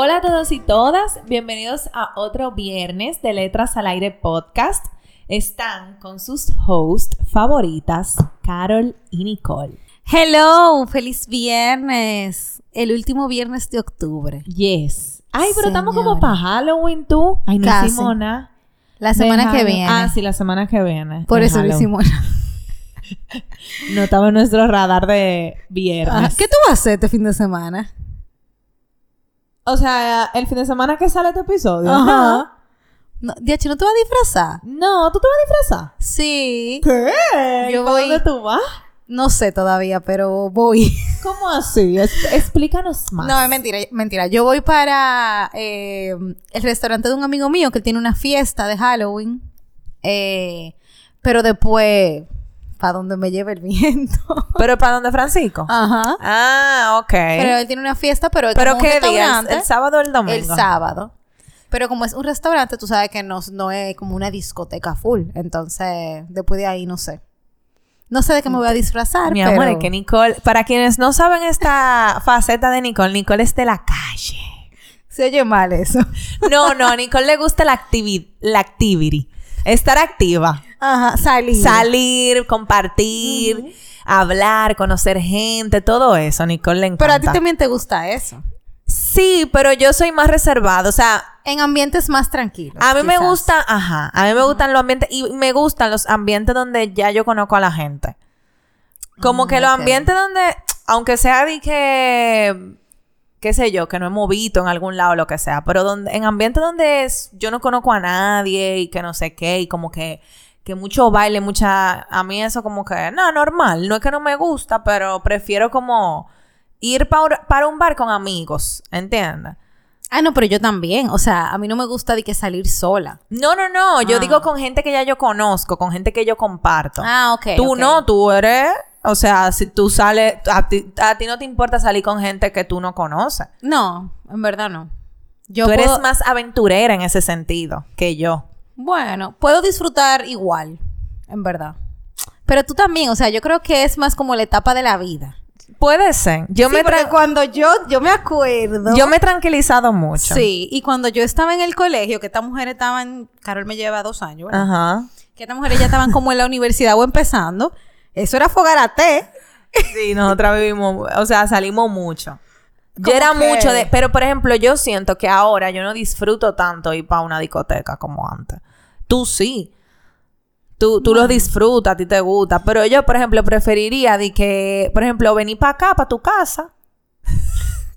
Hola a todos y todas, bienvenidos a otro viernes de Letras al Aire podcast. Están con sus hosts favoritas, Carol y Nicole. Hello, feliz viernes. El último viernes de octubre. Yes. Ay, pero estamos como para Halloween tú. Ay, no Casi. hicimos nada. La semana que viene. Ah, sí, la semana que viene. Por eso lo hicimos. No estaba en nuestro radar de viernes. Ah, ¿Qué tú vas a hacer este fin de semana? O sea, el fin de semana que sale este episodio. Ajá. No, Diachi, ¿no te vas a disfrazar? No, ¿tú te vas a disfrazar? Sí. ¿Qué? Yo ¿Para voy- dónde tú vas? No sé todavía, pero voy. ¿Cómo así? Es- explícanos más. No, es mentira, mentira. Yo voy para eh, el restaurante de un amigo mío que tiene una fiesta de Halloween. Eh, pero después, para donde me lleve el viento. ¿Pero para dónde, Francisco? Ajá. Ah, ok. Pero él tiene una fiesta, pero ¿Pero como qué día? ¿El, sábado o el domingo? El sábado. Pero como es un restaurante, tú sabes que no, no es como una discoteca full. Entonces, después de ahí, no sé. No sé de qué me voy a disfrazar, Mi pero... amor, es que Nicole... Para quienes no saben esta faceta de Nicole, Nicole es de la calle. Se oye mal eso. No, no, a Nicole le gusta la, activi la activity. Estar activa. Ajá, salir. Salir, compartir, hablar, conocer gente, todo eso. Nicole le encanta. Pero a ti también te gusta eso. Sí, pero yo soy más reservada. O sea, En ambientes más tranquilos. A mí me gusta, ajá, a mí me gustan los ambientes y me gustan los ambientes donde ya yo conozco a la gente. Como Mm, que los ambientes donde, aunque sea de que, qué sé yo, que no hemos visto en algún lado lo que sea, pero donde, en ambientes donde es- yo no conozco a nadie y que no sé qué y como que, que mucho baile, mucha, a mí eso como que, no, normal, no es que no me gusta, pero prefiero como ir pa- para un bar con amigos, ¿entiendes? Ah, no, pero yo también. O sea, a mí no me gusta de que salir sola. No, no, no. Yo Ah. digo con gente que ya yo conozco, con gente que yo comparto. Ah, ok. tú no, tú eres. O sea, si tú sales. A ti, a ti no te importa salir con gente que tú no conoces. No, en verdad no. Yo tú eres más aventurera en ese sentido que yo. Bueno, puedo disfrutar igual, en verdad. Pero tú también, o sea, yo creo que es más como la etapa de la vida. Puede ser. Yo, Sí, me, porque cuando yo, yo me acuerdo. yo me he tranquilizado mucho. Sí, y cuando yo estaba en el colegio, que estas mujeres estaban, Carol me lleva dos años, ¿verdad? Ajá. Que estas mujeres ya estaban como en la universidad o empezando. Eso era fogarate. Sí, nosotras vivimos. O sea, salimos mucho. Yo ¿Cómo era que? mucho de. Pero, por ejemplo, yo siento que ahora yo no disfruto tanto ir para una discoteca como antes. Tú sí. Tú, tú lo disfrutas, a ti te gusta. Pero yo, por ejemplo, preferiría de que, por ejemplo, venir para acá, para tu casa.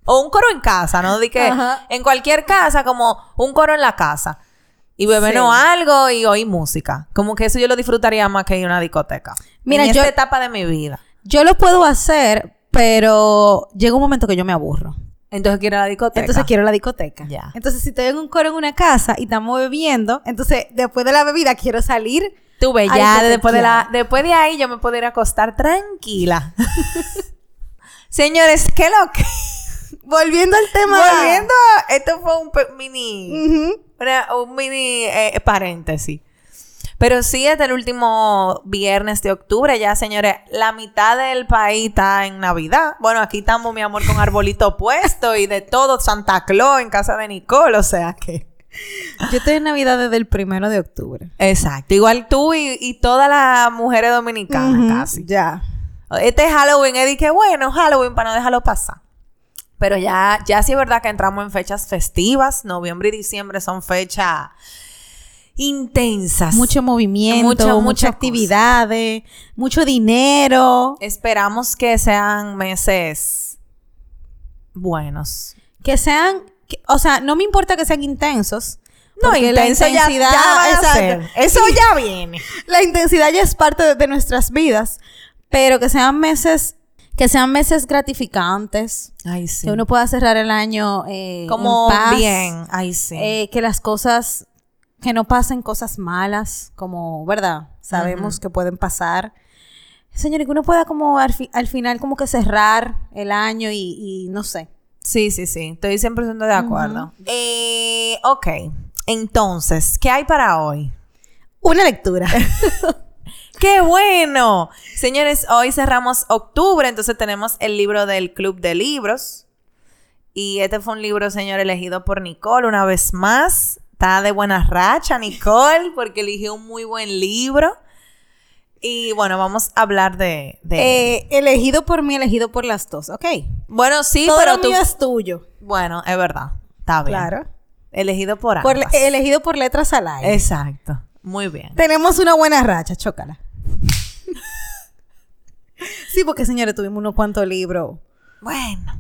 o un coro en casa, ¿no? De que Ajá. en cualquier casa, como un coro en la casa. Y bebernos Sí. algo y oír música. Como que eso yo lo disfrutaría más que ir a una discoteca. Mira, en yo- esta etapa de mi vida. Yo lo puedo hacer, pero llega un momento que yo me aburro. Entonces quiero la discoteca. Entonces quiero la discoteca. Ya. Entonces, si estoy en un coro en una casa y estamos bebiendo, entonces después de la bebida quiero salir. Tú ves, ya después de, la, después de ahí yo me puedo ir a acostar tranquila. Señores, ¿qué lo que? Volviendo al tema. Volviendo. Esto fue un mini... Ujú. Una- un mini eh, paréntesis. Pero sí, es el último viernes de octubre ya, señores. La mitad del país está en Navidad. Bueno, aquí estamos, mi amor, con arbolito puesto y de todo. Santa Claus en casa de Nicole, o sea que... Yo estoy en Navidad desde el primero de octubre. Exacto. Igual tú y, y todas las mujeres dominicanas casi. Ya. Este Halloween, es de que bueno, Halloween para no dejarlo pasar. Pero ya, ya sí es verdad que entramos en fechas festivas. Noviembre y diciembre son fechas intensas. Mucho movimiento, Mucho- mucha muchas actividades, mucho dinero. Esperamos que sean meses buenos. Que sean, que- o sea, no me importa que sean intensos. No, la intenso ya- intensidad, ya a ser. Eso ya viene. La intensidad ya es parte de, de nuestras vidas, pero que sean meses, que sean meses gratificantes, Ay, sí. que uno pueda cerrar el año eh, Como en paz, bien. Ay, sí. eh, que las cosas, que no pasen cosas malas, como, ¿verdad? Sabemos que pueden pasar. Señores, que uno pueda como al, fi- al final como que cerrar el año y, y no sé. Sí, sí, sí. Estoy 100% de acuerdo. eh, ok. Entonces, ¿qué hay para hoy? Una lectura. ¡Qué bueno! Señores, hoy cerramos octubre, entonces tenemos el libro del Club de Libros. Y este fue un libro, señor, elegido por Nicole una vez más. Está de buena racha, Nicole, porque eligió un muy buen libro. Y bueno, vamos a hablar de... de... Eh, elegido por mí, elegido por las dos, ¿ok? bueno, sí, Todo pero lo tú... mío es tuyo. Bueno, es verdad. Está bien. Claro. Elegido por Por- ambas. elegido por letras al aire. Exacto. Muy bien. Tenemos una buena racha, chócala. Sí, porque señores, tuvimos unos cuantos libros. Bueno.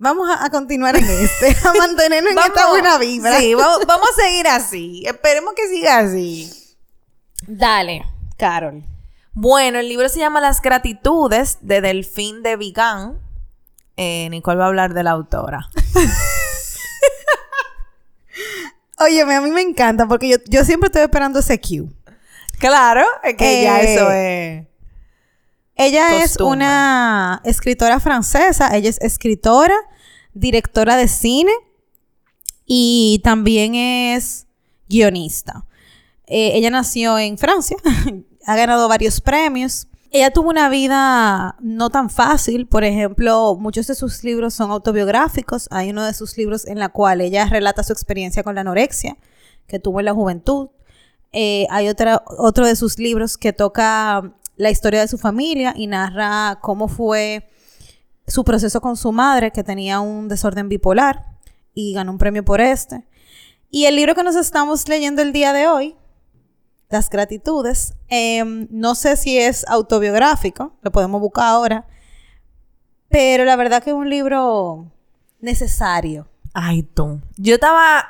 Vamos a, a continuar en este, a mantenernos en esta buena vibra. Sí, vamos, vamos a seguir así. Esperemos que siga así. Dale, Carol. Bueno, el libro se llama Las gratitudes de Delfín de Vigan. Eh, Nicole va a hablar de la autora. Óyeme, a mí me encanta porque yo, yo siempre estoy esperando ese cue. Claro, es que ya Eh, eso es. Ella es una escritora francesa. Ella es escritora, directora de cine y también es guionista. Eh, ella nació en Francia, ha ganado varios premios. Ella tuvo una vida no tan fácil. Por ejemplo, muchos de sus libros son autobiográficos. Hay uno de sus libros en la cual ella relata su experiencia con la anorexia que tuvo en la juventud. Eh, hay otra, otro de sus libros que toca la historia de su familia y narra cómo fue su proceso con su madre, que tenía un desorden bipolar y ganó un premio por este. Y el libro que nos estamos leyendo el día de hoy, Las Gratitudes, em, no sé si es autobiográfico, lo podemos buscar ahora, pero la verdad que es un libro necesario. Ay, tú. Yo estaba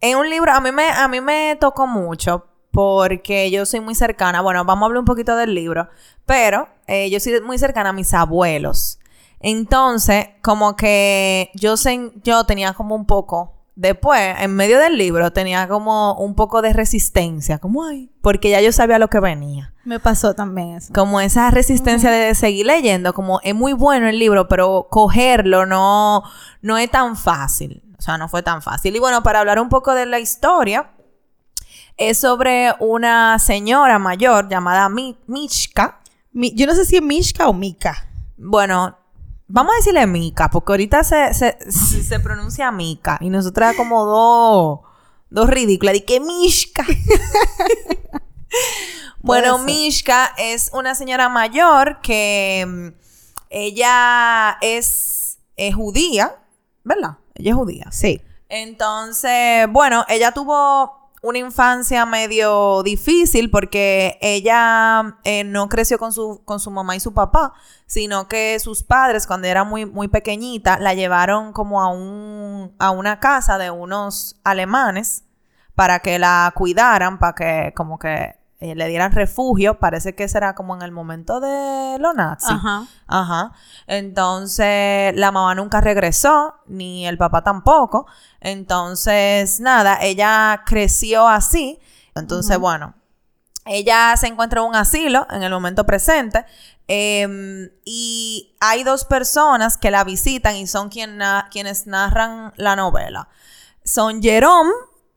en un libro, a mí me, a mí me tocó mucho porque yo soy muy cercana, bueno, vamos a hablar un poquito del libro, pero eh, yo soy muy cercana a mis abuelos. Entonces, como que yo tenía como un poco, después, en medio del libro, tenía como un poco de resistencia, como, ay, porque ya yo sabía lo que venía. Me pasó también eso. Como esa resistencia de seguir leyendo, como es muy bueno el libro, pero cogerlo no, no es tan fácil. O sea, no fue tan fácil. Y bueno, para hablar un poco de la historia, es sobre una señora mayor llamada Mi- Mishka. Mi- yo no sé si es Mishka o Mika. Bueno, vamos a decirle Mika, porque ahorita se, se, se- se pronuncia Mika. Y nosotras como dos, dos ridículas. Y que Mishka. bueno. Mishka es una señora mayor que mm, ella es, es judía, ¿verdad? Ella es judía. Sí. Entonces, bueno, ella tuvo una infancia medio difícil porque ella eh, no creció con su, con su mamá y su papá, sino que sus padres, cuando era muy, muy pequeñita, la llevaron como a, un, a una casa de unos alemanes para que la cuidaran, para que como que eh, le dieran refugio. Parece que será como en el momento de los nazis. Ajá. Ajá. Entonces, la mamá nunca regresó, ni el papá tampoco. Entonces, nada, ella creció así. Entonces, bueno, ella se encuentra en un asilo en el momento presente. em, y hay dos personas que la visitan y son quien na- quienes narran la novela. Son Jerome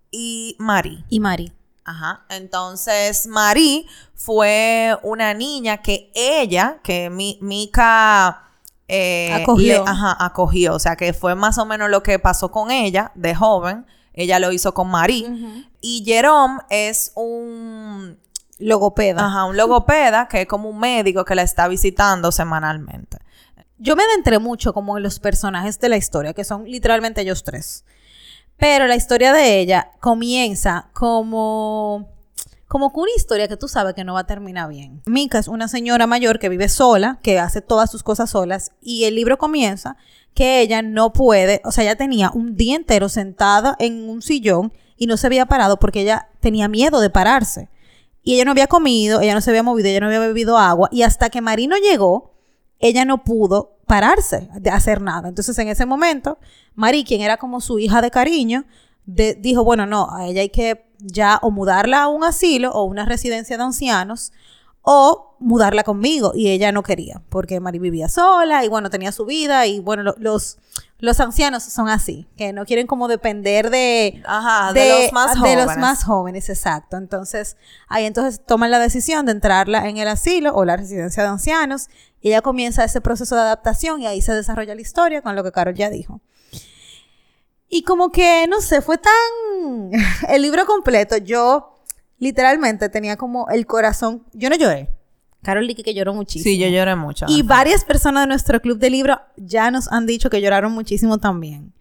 y Marie. Y Mari. Ajá. Entonces, Marie fue una niña que ella, que mi, Mika eh, Acogió. ajá, acogió. O sea, que fue más o menos lo que pasó con ella de joven. Ella lo hizo con Marie. Y Jerome es un, Logopeda. ajá, un logopeda que es como un médico que la está visitando semanalmente. Yo me adentré mucho como en los personajes de la historia, que son literalmente ellos tres. Pero la historia de ella comienza como como que una historia que tú sabes que no va a terminar bien. Mika es una señora mayor que vive sola, que hace todas sus cosas solas, y el libro comienza que ella no puede, o sea, ella tenía un día entero sentada en un sillón y no se había parado porque ella tenía miedo de pararse. Y ella no había comido, ella no se había movido, ella no había bebido agua, y hasta que Marino llegó, ella no pudo pararse de hacer nada. Entonces, en ese momento, Mari, quien era como su hija de cariño, dijo, bueno, no, a ella hay que ya o mudarla a un asilo o una residencia de ancianos o mudarla conmigo y ella no quería porque Mari vivía sola y bueno, tenía su vida y bueno, los, los ancianos son así, que no quieren como depender de, Ajá, de, los más jóvenes. De los más jóvenes, exacto. Entonces, ahí entonces toman la decisión de entrarla en el asilo o la residencia de ancianos y ella comienza ese proceso de adaptación y ahí se desarrolla la historia con lo que Carol ya dijo. Y como que, no sé, fue tan... el libro completo, yo literalmente tenía como el corazón... Yo no lloré. Carol Licky que lloró muchísimo. Sí, yo lloré mucho. Y varias personas de nuestro club de libro ya nos han dicho que lloraron muchísimo también.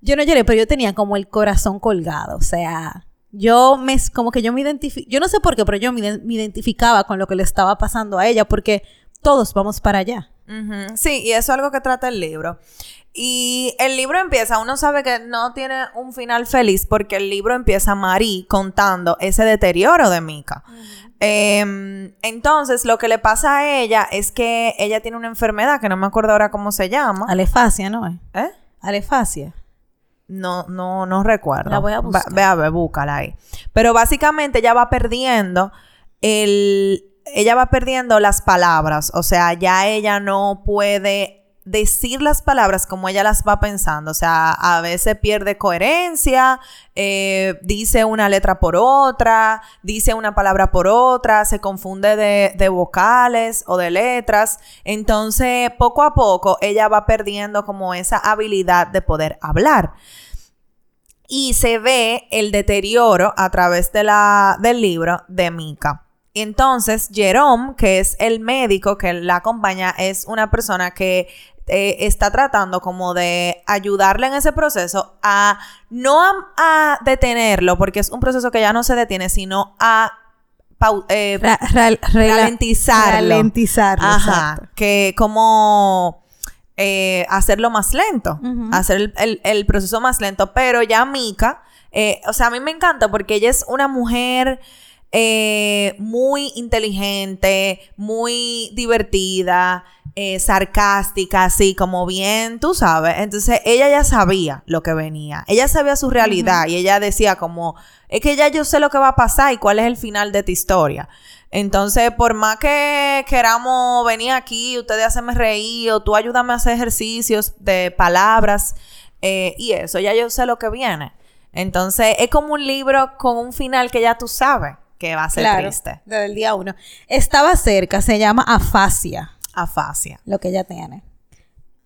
Yo no lloré, pero yo tenía como el corazón colgado. O sea, yo me, como que yo me identifico, yo no sé por qué, pero yo me, identificaba con lo que le estaba pasando a ella, porque todos vamos para allá. Sí, y eso es algo que trata el libro. Y el libro empieza, uno sabe que no tiene un final feliz porque el libro empieza Marie contando ese deterioro de Mika. Em, entonces, lo que le pasa a ella es que ella tiene una enfermedad que no me acuerdo ahora cómo se llama. Alefasia, ¿no? ¿Eh? Alefasia. No, no, no recuerdo. La voy a buscar. ve a ver, búscala ahí. Pero básicamente ella va perdiendo el... Ella va perdiendo las palabras. O sea, ya ella no puede decir las palabras como ella las va pensando. O sea, a veces pierde coherencia, eh, dice una letra por otra, dice una palabra por otra, se confunde de, de, vocales o de letras. Entonces, poco a poco, ella va perdiendo como esa habilidad de poder hablar. Y se ve el deterioro a través de la, del libro de Mika. Entonces, Jerome, que es el médico que la acompaña, es una persona que eh, está tratando como de ayudarle en ese proceso a no a, detenerlo, porque es un proceso que ya no se detiene, sino a eh, ralentizarlo. Ralentizarlo. Ajá. Que como eh, hacerlo más lento, hacer el, proceso más lento. Pero ya Mika, o sea, a mí me encanta porque ella es una mujer muy inteligente, muy divertida. Eh, sarcástica, así como bien, tú sabes. Entonces ella ya sabía lo que venía. Ella sabía su realidad y ella decía como, es que ya yo sé lo que va a pasar y cuál es el final de tu historia. Entonces, por más que queramos venir aquí, ustedes hacenme reír o tú ayúdame a hacer ejercicios de palabras eh, y eso, ya yo sé lo que viene. Entonces, es como un libro con un final que ya tú sabes que va a ser triste. Desde el día uno. Estaba cerca, se llama afasia afasia. Lo que ella tiene.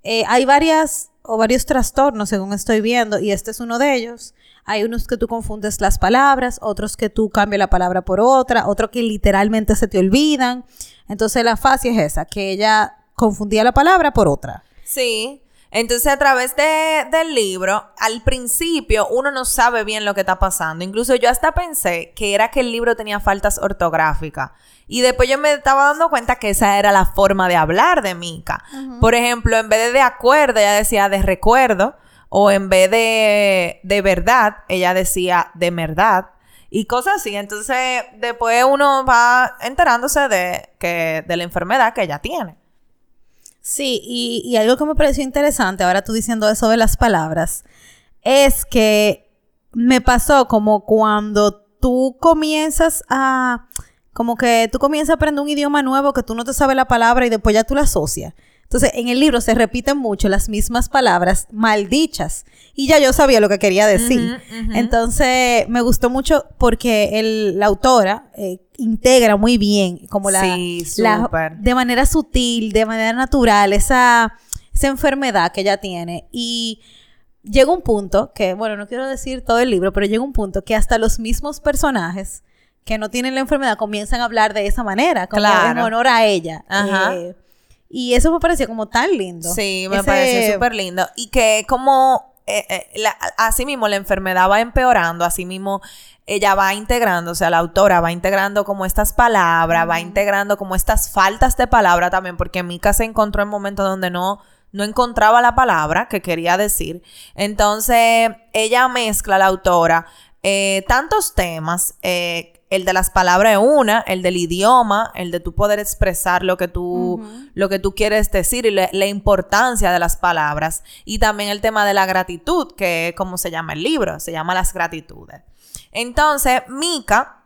Eh, hay varias o varios trastornos, según estoy viendo, y este es uno de ellos. Hay unos que tú confundes las palabras, otros que tú cambias la palabra por otra, otros que literalmente se te olvidan. Entonces la afasia es esa, que ella confundía la palabra por otra. Sí. Entonces, a través de, del libro, al principio uno no sabe bien lo que está pasando. Incluso yo hasta pensé que era que el libro tenía faltas ortográficas. Y después yo me estaba dando cuenta que esa era la forma de hablar de Mika. Por ejemplo, en vez de de acuerdo, ella decía de recuerdo. O en vez de de verdad, ella decía de verdad. Y cosas así. Entonces, después uno va enterándose de, que, de la enfermedad que ella tiene. Sí, y, algo que me pareció interesante, ahora tú diciendo eso de las palabras, es que me pasó como cuando tú comienzas a, como que tú comienzas a aprender un idioma nuevo que tú no te sabes la palabra y después ya tú la asocias. Entonces, en el libro se repiten mucho las mismas palabras maldichas. Y ya yo sabía lo que quería decir. Entonces, me gustó mucho porque el, la autora eh, integra muy bien, como la, de manera sutil, de manera natural, esa, esa enfermedad que ella tiene. Y llega un punto que, bueno, no quiero decir todo el libro, pero llega un punto que hasta los mismos personajes que no tienen la enfermedad comienzan a hablar de esa manera, como en honor a ella. Ajá. Eh, y eso me pareció como tan lindo. Sí, me pareció súper lindo. Y que como eh, eh, así mismo la enfermedad va empeorando, así mismo ella va integrando, o sea, la autora va integrando como estas palabras, va integrando como estas faltas de palabra también, porque Mika se encontró en momentos donde no, no encontraba la palabra que quería decir. Entonces, ella mezcla, la autora, eh, tantos temas eh, el de las palabras es una, el del idioma, el de tú poder expresar lo que tú, lo que tú quieres decir y la importancia de las palabras. Y también el tema de la gratitud, que es como se llama el libro, se llama las gratitudes. Entonces, Mika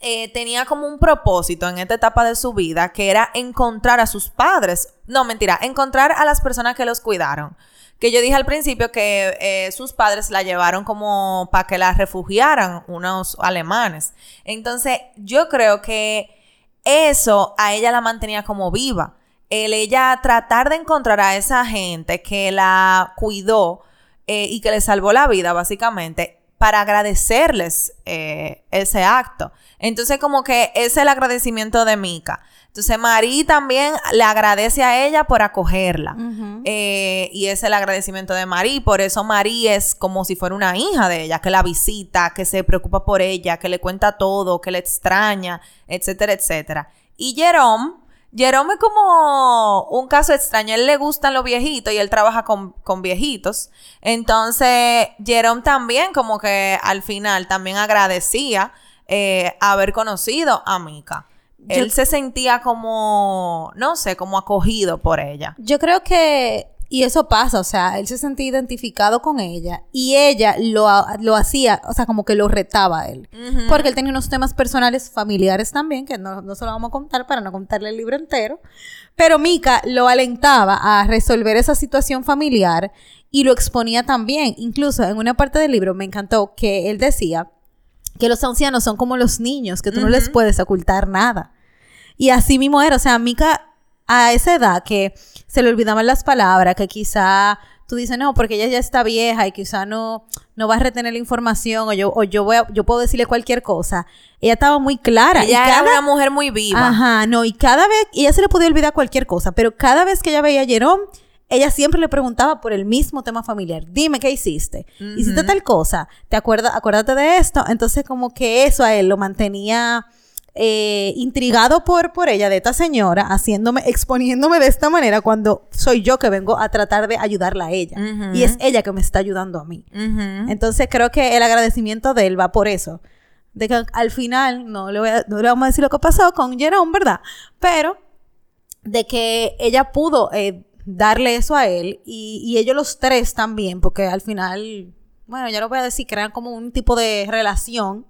eh, tenía como un propósito en esta etapa de su vida que era encontrar a sus padres. No, mentira, encontrar a las personas que los cuidaron. Que yo dije al principio que eh, sus padres la llevaron como para que la refugiaran unos alemanes. Entonces, yo creo que eso a ella la mantenía como viva. El ella tratar de encontrar a esa gente que la cuidó eh, y que le salvó la vida, básicamente, para agradecerles ese acto. Entonces, como que es el agradecimiento de Mika. Entonces, Marí también le agradece a ella por acogerla. Eh, y es el agradecimiento de Marí. Por eso Marí es como si fuera una hija de ella, que la visita, que se preocupa por ella, que le cuenta todo, que le extraña, etcétera, etcétera. Y Jerome, Jerome es como un caso extraño. Él le gustan los viejitos y él trabaja con, con, viejitos. Entonces, Jerome también como que al final también agradecía eh, haber conocido a Mika. Él se sentía como, no sé, como acogido por ella. Yo creo que, y eso pasa, o sea, él se sentía identificado con ella y ella lo, lo hacía, o sea, como que lo retaba a él. Porque él tenía unos temas personales familiares también, que no, no se lo vamos a contar para no contarle el libro entero. Pero Mika lo alentaba a resolver esa situación familiar y lo exponía también. Incluso en una parte del libro me encantó que él decía que los ancianos son como los niños, que tú no les puedes ocultar nada. Y así mismo era, o sea, Mika a esa edad que se le olvidaban las palabras, que quizá tú dices, no, porque ella ya está vieja y quizá no, no va a retener la información o yo, o yo, voy a, yo puedo decirle cualquier cosa. Ella estaba muy clara. Ella era una mujer muy viva. Ajá, no, y cada vez, ella se le podía olvidar cualquier cosa, pero cada vez que ella veía a Jerome, ella siempre le preguntaba por el mismo tema familiar. Dime qué hiciste. Hiciste tal cosa. ¿Te acuerdas? Acuérdate de esto. Entonces, como que eso a él lo mantenía eh, intrigado por, por ella, de esta señora, haciéndome, exponiéndome de esta manera cuando soy yo que vengo a tratar de ayudarla a ella. Y es ella que me está ayudando a mí. Entonces, creo que el agradecimiento de él va por eso. De que al final, no le, voy a, no le vamos a decir lo que pasó con Jerome, ¿verdad? Pero de que ella pudo eh, darle eso a él y, ellos los tres también, porque al final, bueno, ya lo voy a decir, crean como un tipo de relación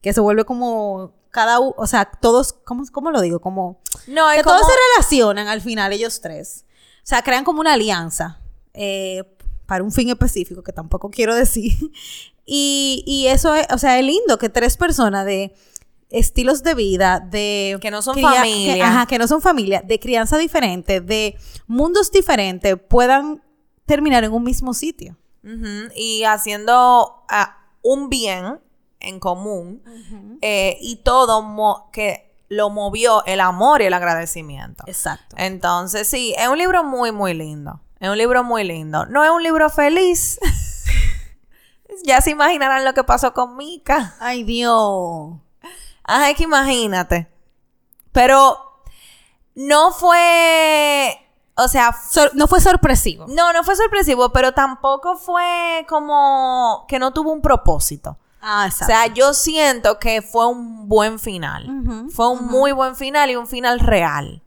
que se vuelve como cada uno, o sea, todos, ¿cómo, ¿cómo, lo digo? Como no, que todos se relacionan al final ellos tres. O sea, crean como una alianza eh, para un fin específico que tampoco quiero decir. y, y eso es, o sea, es lindo que tres personas de estilos de vida, de... Que no son familia. Que, ajá, que no son familia, de crianza diferente, de mundos diferentes, puedan terminar en un mismo sitio. Y haciendo ah, un bien en común eh, y todo que lo movió el amor y el agradecimiento. Exacto. Entonces, sí, es un libro muy, muy lindo. Es un libro muy lindo. No es un libro feliz. ya se imaginarán lo que pasó con Mika. Ay, Dios. Ay, que imagínate. Pero no fue. O sea, no fue sorpresivo. No, no fue sorpresivo, pero tampoco fue como que no tuvo un propósito. Ah, exacto. O sea, yo siento que fue un buen final. fue un muy buen final y un final real.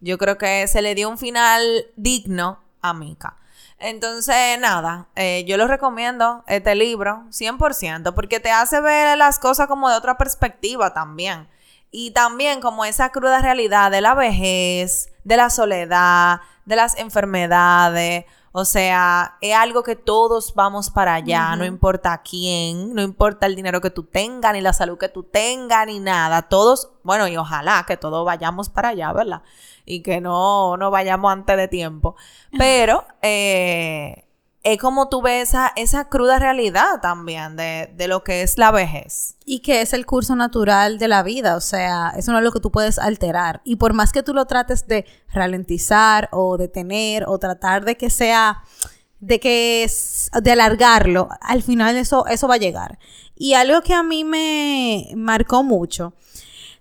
Yo creo que se le dio un final digno a Mika. Entonces, nada, eh, yo lo recomiendo, este libro, 100%, porque te hace ver las cosas como de otra perspectiva también. Y también como esa cruda realidad de la vejez, de la soledad, de las enfermedades. O sea, es algo que todos vamos para allá, no importa quién, no importa el dinero que tú tengas, ni la salud que tú tengas, ni nada. Todos, bueno, y ojalá que todos vayamos para allá, ¿verdad? y que no, no vayamos antes de tiempo. Pero eh, es como tú ves esa, esa cruda realidad también de, de, lo que es la vejez. Y que es el curso natural de la vida, o sea, eso no es lo que tú puedes alterar. Y por más que tú lo trates de ralentizar o detener o tratar de que sea, de que de alargarlo, al final eso, eso va a llegar. Y algo que a mí me marcó mucho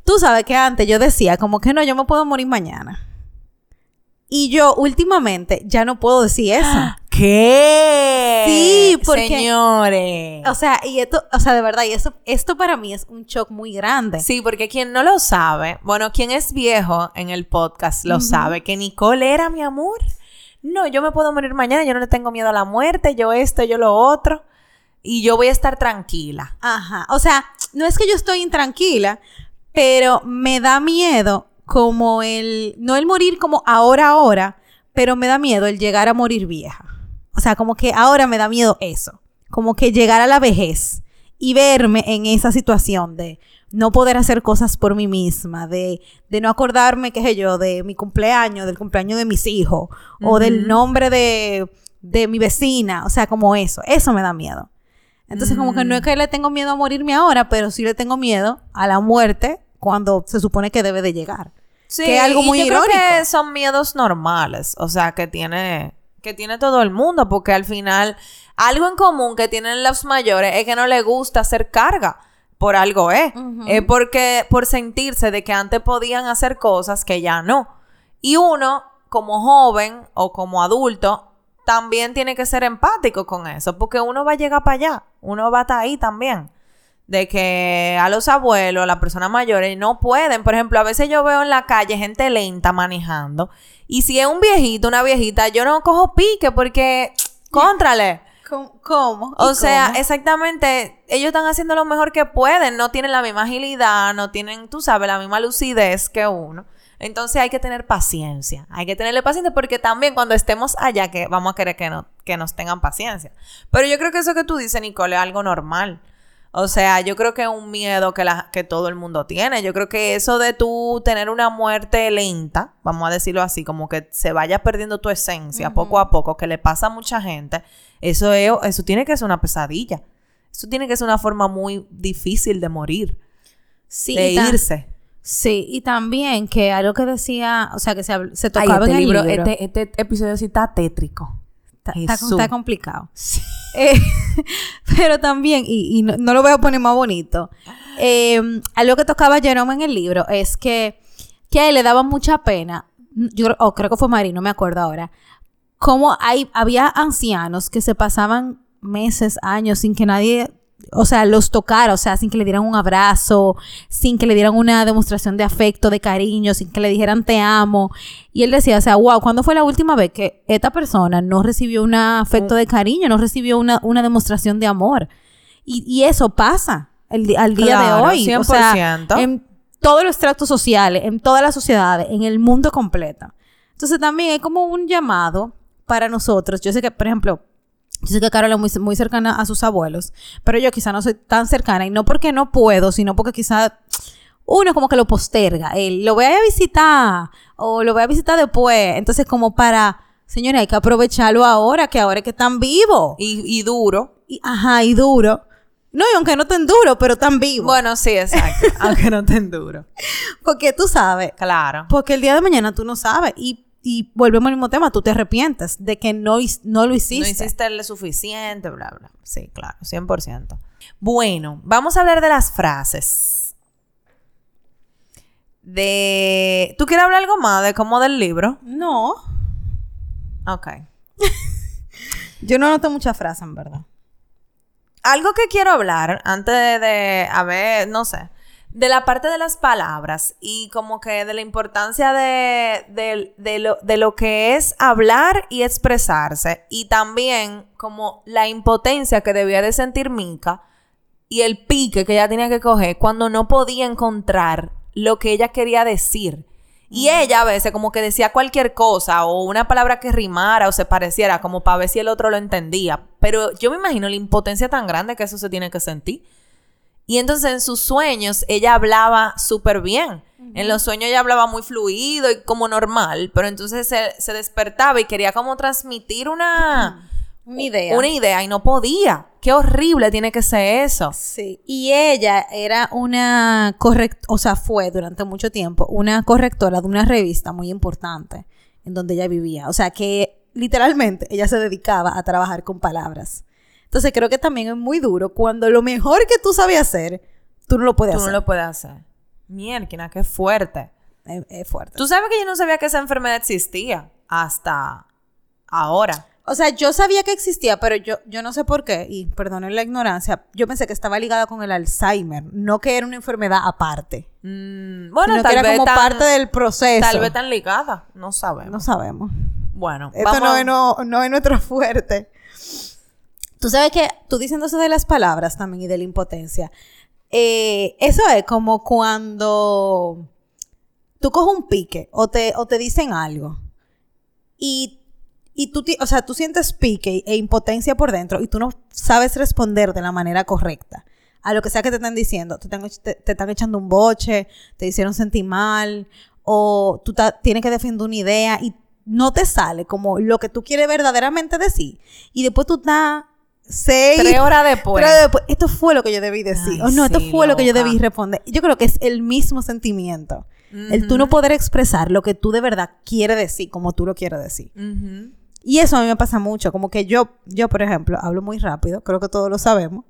Tú sabes que antes yo decía como que no, yo me puedo morir mañana. Y yo últimamente ya no puedo decir eso. ¿Qué? Sí, porque señores. O sea, y esto, o sea, de verdad, y eso, esto para mí es un shock muy grande. Sí, porque quien no lo sabe, bueno, quien es viejo en el podcast lo sabe, que Nicole era mi amor. No, yo me puedo morir mañana, yo no le tengo miedo a la muerte, yo esto, yo lo otro. Y yo voy a estar tranquila. Ajá. O sea, no es que yo estoy intranquila, pero me da miedo como el, no el morir como ahora, ahora, pero me da miedo el llegar a morir vieja. O sea, como que ahora me da miedo eso. Como que llegar a la vejez y verme en esa situación de no poder hacer cosas por mí misma, de, de no acordarme, qué sé yo, de mi cumpleaños, del cumpleaños de mis hijos, o del nombre de, de mi vecina, o sea, como eso, eso me da miedo. Entonces, como que no es mm. que le tengo miedo a morirme ahora, pero sí le tengo miedo a la muerte cuando se supone que debe de llegar. Sí, que es algo muy yo Creo que son miedos normales, o sea, que tiene que tiene todo el mundo, porque al final algo en común que tienen los mayores es que no les gusta hacer carga. Por algo es. Es porque, por sentirse de que antes podían hacer cosas que ya no. Y uno, como joven o como adulto, también tiene que ser empático con eso, porque uno va a llegar para allá, uno va a estar ahí también. De que a los abuelos, a las personas mayores, no pueden. Por ejemplo, a veces yo veo en la calle gente lenta manejando. Y si es un viejito, una viejita, yo no cojo pique porque, contrale. ¿Cómo? O sea, exactamente, ellos están haciendo lo mejor que pueden, no tienen la misma agilidad, no tienen, tú sabes, la misma lucidez que uno. Entonces hay que tener paciencia, hay que tenerle paciencia porque también cuando estemos allá que vamos a querer que, no, que nos tengan paciencia. Pero yo creo que eso que tú dices, Nicole, es algo normal. O sea, yo creo que es un miedo que, la, que todo el mundo tiene. Yo creo que eso de tú tener una muerte lenta, vamos a decirlo así, como que se vaya perdiendo tu esencia poco a poco, que le pasa a mucha gente, eso, eso tiene que ser una pesadilla. Eso tiene que ser una forma muy difícil de morir. Sí, de irse. Sí, y también que algo que decía, o sea, que se, se tocaba este en el libro. Este, este, episodio sí está tétrico. Está, complicado. Sí. Eh, pero también, y, no, lo voy a poner más bonito, eh, algo que tocaba Jerome en el libro es que, que a él le daba mucha pena, yo oh, creo que fue Mari, no me acuerdo ahora, como hay, había ancianos que se pasaban meses, años sin que nadie, o sea, los tocara, o sea, sin que le dieran un abrazo, sin que le dieran una demostración de afecto, de cariño, sin que le dijeran te amo. Y él decía, o sea, wow, ¿cuándo fue la última vez que esta persona no recibió un afecto de cariño, no recibió una, una demostración de amor? Y, eso pasa el, al día de hoy. 100%. O sea, en todos los tratos sociales, en todas las sociedades, en el mundo completo. Entonces también hay como un llamado para nosotros. Yo sé que, por ejemplo, yo sé que Carol es muy, muy cercana a sus abuelos, pero yo quizá no soy tan cercana y no porque no puedo, sino porque quizá uno como que lo posterga. El, lo voy a visitar o lo voy a visitar después. Entonces, como para, señores, hay que aprovecharlo ahora, que ahora es que están vivos. Y, duro. Y, ajá, y duro. No, y aunque no estén duro, pero tan vivo. Bueno, sí, exacto. aunque no estén duro. Porque tú sabes. Claro. Porque el día de mañana tú no sabes. Y y volvemos al mismo tema, tú te arrepientes de que no, no lo hiciste. No hiciste lo suficiente, bla, bla. Sí, claro, 100%. Bueno, vamos a hablar de las frases. De... ¿Tú quieres hablar algo más de cómo del libro? No. Ok. Yo no noto mucha frase, en verdad. Algo que quiero hablar antes de, de a ver, no sé de la parte de las palabras y como que de la importancia de, lo, de lo que es hablar y expresarse y también como la impotencia que debía de sentir Mika y el pique que ella tenía que coger cuando no podía encontrar lo que ella quería decir. Y ella a veces como que decía cualquier cosa o una palabra que rimara o se pareciera como para ver si el otro lo entendía. Pero yo me imagino la impotencia tan grande que eso se tiene que sentir. Y entonces en sus sueños ella hablaba súper bien. En los sueños ella hablaba muy fluido y como normal, pero entonces se, despertaba y quería como transmitir una, una idea. Una idea y no podía. Qué horrible tiene que ser eso. Sí. Y ella era una correctora, o sea, fue durante mucho tiempo una correctora de una revista muy importante en donde ella vivía. O sea, que literalmente ella se dedicaba a trabajar con palabras. Entonces creo que también es muy duro cuando lo mejor que tú sabías hacer, tú no lo puedes hacer. Tú no lo puedes hacer. Mierda, qué fuerte. Es, fuerte. Tú sabes que yo no sabía que esa enfermedad existía hasta ahora. O sea, yo sabía que existía, pero yo, yo no sé por qué, y perdonen la ignorancia, yo pensé que estaba ligada con el Alzheimer, no que era una enfermedad aparte. Mm, bueno, tal vez como parte del proceso. Tal vez tan ligada, no sabemos. No sabemos. Bueno, esto no, es, no, no es nuestro fuerte. Tú sabes que tú diciendo de las palabras también y de la impotencia, Eh, eso es como cuando tú coges un pique o te, o te dicen algo y, y tú, o sea, tú sientes pique e impotencia por dentro y tú no sabes responder de la manera correcta a lo que sea que te estén diciendo. Te están, te, están echando un boche, te hicieron sentir mal o tú tienes que defender una idea y no te sale como lo que tú quieres verdaderamente decir. Y después tú estás seis... Tres horas después. Esto fue lo que yo debí decir. o no, esto fue lo que yo debí responder. Yo creo que es el mismo sentimiento. El tú no poder expresar lo que tú de verdad quieres decir, como tú lo quieres decir. Y eso a mí me pasa mucho. Como que yo, yo, por ejemplo, hablo muy rápido. Creo que todos lo sabemos.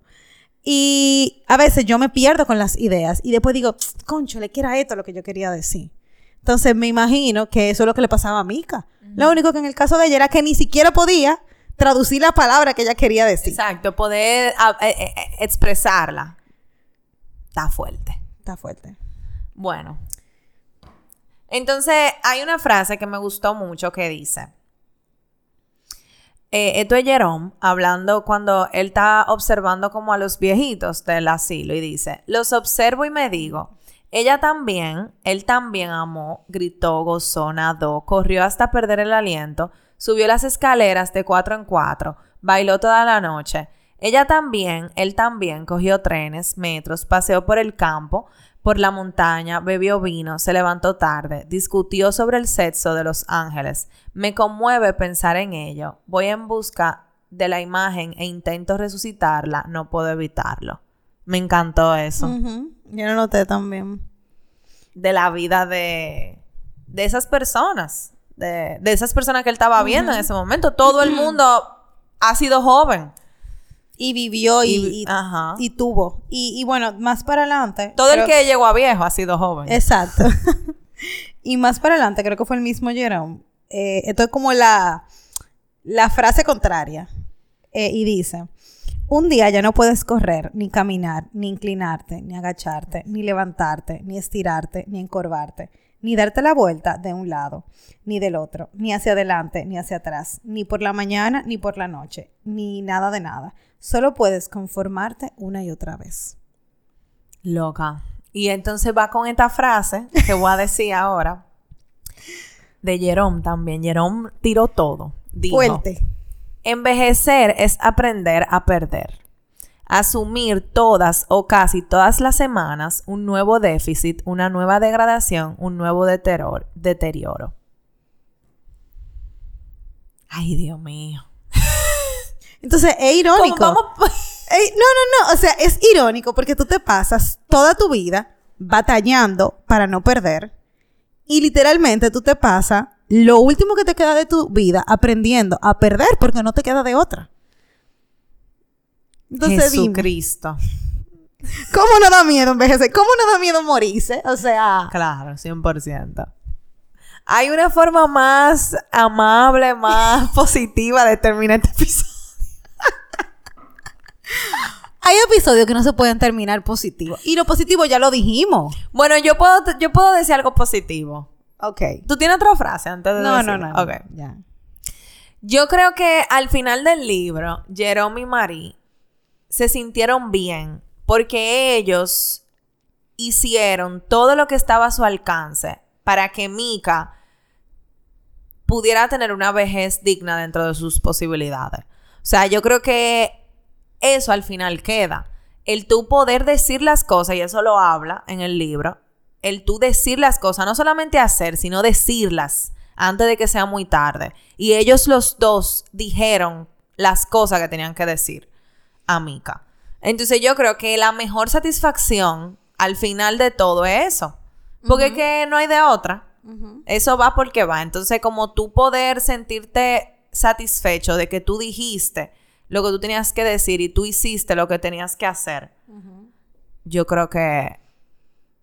Y a veces yo me pierdo con las ideas. Y después digo, concho, le quiera esto lo que yo quería decir. Entonces me imagino que eso es lo que le pasaba a Mika. Lo único que en el caso de ella era que ni siquiera podía traducir la palabra que ella quería decir. Exacto, poder ah, eh, eh, eh, expresarla. Está fuerte. Está fuerte. Bueno. Entonces, hay una frase que me gustó mucho que dice. esto es Jerome hablando cuando él está observando como a los viejitos del asilo y dice, los observo y me digo, ella también, él también amó, gritó, gozó, nadó, corrió hasta perder el aliento, subió las escaleras de cuatro en cuatro, bailó toda la noche. Ella también, él también cogió trenes, metros, paseó por el campo, por la montaña, bebió vino, se levantó tarde, discutió sobre el sexo de los ángeles. Me conmueve pensar en ello. Voy en busca de la imagen e intento resucitarla, no puedo evitarlo. Me encantó eso. Yo lo noté también. De la vida de, de esas personas. De, esas personas que él estaba viendo en ese momento. Todo el mundo ha sido joven. Y vivió y, y, tuvo. Y, bueno, más para adelante. Todo el que llegó a viejo ha sido joven. Exacto. y más para adelante, creo que fue el mismo Jerome. Eh, esto es como la, la frase contraria. Eh, y dice: un día ya no puedes correr, ni caminar, ni inclinarte, ni agacharte, ni levantarte, ni estirarte, ni encorvarte, ni darte la vuelta de un lado, ni del otro, ni hacia adelante, ni hacia atrás, ni por la mañana, ni por la noche, ni nada de nada. Solo puedes conformarte una y otra vez. Loca. Y entonces va con esta frase que voy a decir ahora de Jerome también. Jerome tiró todo. Fuerte. Envejecer es aprender a perder. Asumir todas o casi todas las semanas un nuevo déficit, una nueva degradación, un nuevo deterioro. Ay, Dios mío. Entonces, es irónico. no, no, no. O sea, es irónico porque tú te pasas toda tu vida batallando para no perder. Y literalmente tú te pasas lo último que te queda de tu vida aprendiendo a perder porque no te queda de otra. Entonces, Jesucristo. ¿Cómo no da miedo envejecer? ¿Cómo no da miedo morirse? O sea... Claro, 100%. Hay una forma más amable, más positiva de terminar este episodio. Hay episodios que no se pueden terminar positivos. Y lo positivo ya lo dijimos. Bueno, yo puedo, yo puedo decir algo positivo. Ok. ¿Tú tienes otra frase antes de No, no, no. Ok. Ya. Yo creo que al final del libro, Jerome y Marie se sintieron bien porque ellos hicieron todo lo que estaba a su alcance para que Mika pudiera tener una vejez digna dentro de sus posibilidades. O sea, yo creo que eso al final queda. El tú poder decir las cosas, y eso lo habla en el libro, el tú decir las cosas, no solamente hacer, sino decirlas antes de que sea muy tarde. Y ellos los dos dijeron las cosas que tenían que decir a Mika. Entonces yo creo que la mejor satisfacción al final de todo es eso. Porque es que no hay de otra. Eso va porque va. Entonces como tú poder sentirte satisfecho de que tú dijiste lo que tú tenías que decir y tú hiciste lo que tenías que hacer, yo creo que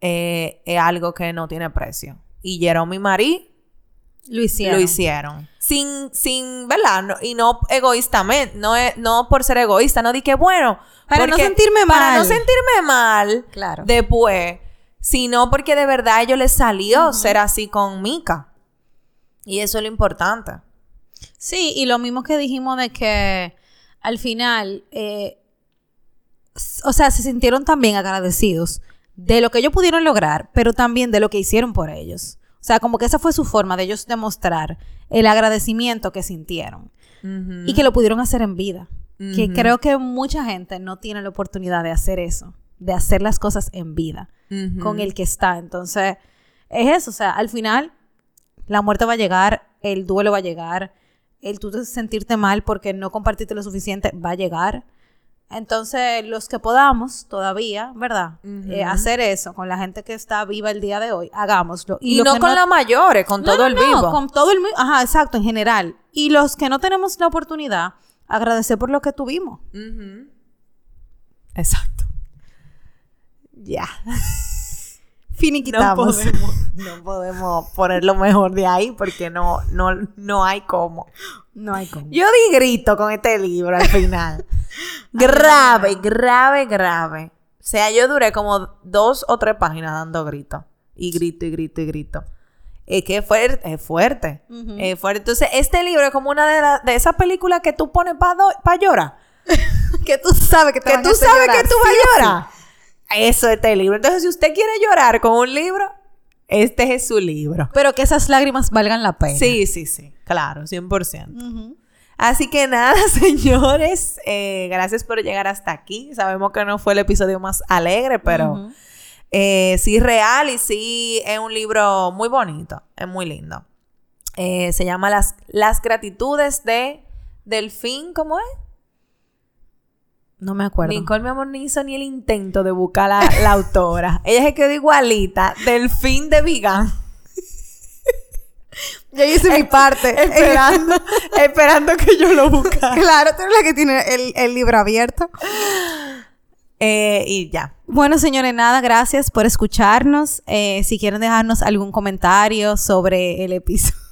eh, es algo que no tiene precio. Y Jerome y Marie lo hicieron. Lo hicieron. Sin, sin, ¿verdad? y no egoístamente, no, no por ser egoísta, no di que bueno. Para no sentirme mal. Para no sentirme mal. Claro. Después. Sino porque de verdad a ellos les salió ser así con Mika. Y eso es lo importante. Sí, y lo mismo que dijimos de que al final, eh, o sea, se sintieron también agradecidos de lo que ellos pudieron lograr, pero también de lo que hicieron por ellos. O sea, como que esa fue su forma de ellos demostrar el agradecimiento que sintieron y que lo pudieron hacer en vida. Que creo que mucha gente no tiene la oportunidad de hacer eso, de hacer las cosas en vida con el que está. Entonces, es eso, o sea, al final la muerte va a llegar, el duelo va a llegar, el tú sentirte mal porque no compartiste lo suficiente va a llegar. Entonces, los que podamos todavía, ¿verdad? Eh, hacer eso con la gente que está viva el día de hoy, hagámoslo. Y, no con las mayores, con todo el vivo. con todo el Ajá, exacto, en general. Y los que no tenemos la oportunidad, agradecer por lo que tuvimos. Exacto. Ya. Finiquitamos. No podemos, no podemos poner lo mejor de ahí porque no, no, no hay cómo. No hay cómo. Yo di grito con este libro al final. grave, grave, grave. O sea, yo duré como dos o tres páginas dando grito. Y grito, y grito, y grito. Es que es fuerte, es fuerte. es fuerte. Entonces, este libro es como una de, de esas películas que tú pones para llorar. que tú sabes que te Que tú sabes que tú vas a llorar. Eso es este libro. Entonces, si usted quiere llorar con un libro, este es su libro. Pero que esas lágrimas valgan la pena. Sí, sí, sí. Claro, 100%. Así que nada, señores, eh, gracias por llegar hasta aquí. Sabemos que no fue el episodio más alegre, pero eh, sí real y sí es un libro muy bonito, es muy lindo. Eh, se llama Las, Las gratitudes de Delfín, ¿cómo es? No me acuerdo. Nicole, mi amor, ni hizo ni el intento de buscar la, la autora. Ella se quedó igualita. Delfín de Vigan. Yo hice mi parte. Esperando, esperando que yo lo buscara. Claro, tú eres la que tiene el, libro abierto. Eh, y ya. Bueno, señores, nada, gracias por escucharnos. Eh, si quieren dejarnos algún comentario sobre el episodio.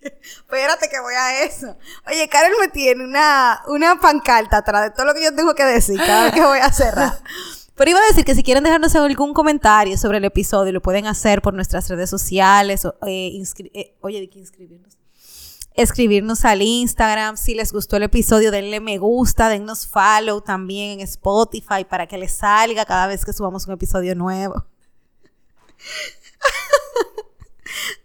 Espérate que voy a eso. Oye, Karen me tiene una, una pancarta atrás de todo lo que yo tengo que decir cada vez que voy a cerrar. Pero iba a decir que si quieren dejarnos algún comentario sobre el episodio, lo pueden hacer por nuestras redes sociales. O, eh, eh, oye, ¿de qué inscribirnos? Escribirnos al Instagram. Si les gustó el episodio, denle me gusta, dennos follow también en Spotify para que les salga cada vez que subamos un episodio nuevo.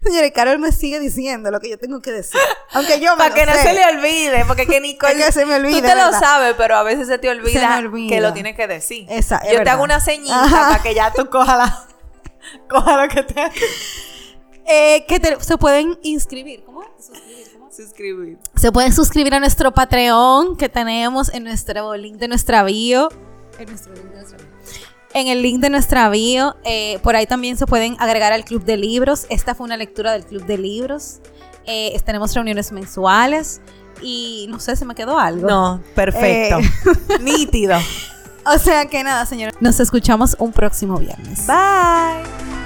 Señores, Carol me sigue diciendo lo que yo tengo que decir. Aunque yo me Para que no se le olvide, porque que Nicole... que se me olvide, Tú te lo sabes, pero a veces se te olvida, que lo tienes que decir. Exacto. Yo te hago una ceñita para que ya tú cojas la... coja lo que te... eh, que se pueden inscribir. ¿Cómo? Suscribir. ¿Cómo? Suscribir. Se pueden suscribir a nuestro Patreon que tenemos en nuestro link de nuestra bio. En nuestro link de nuestra bio en el link de nuestra bio. Eh, por ahí también se pueden agregar al club de libros. Esta fue una lectura del club de libros. Eh, tenemos reuniones mensuales. Y no sé, se me quedó algo. No, perfecto. Eh, Nítido. O sea que nada, señores. Nos escuchamos un próximo viernes. Bye.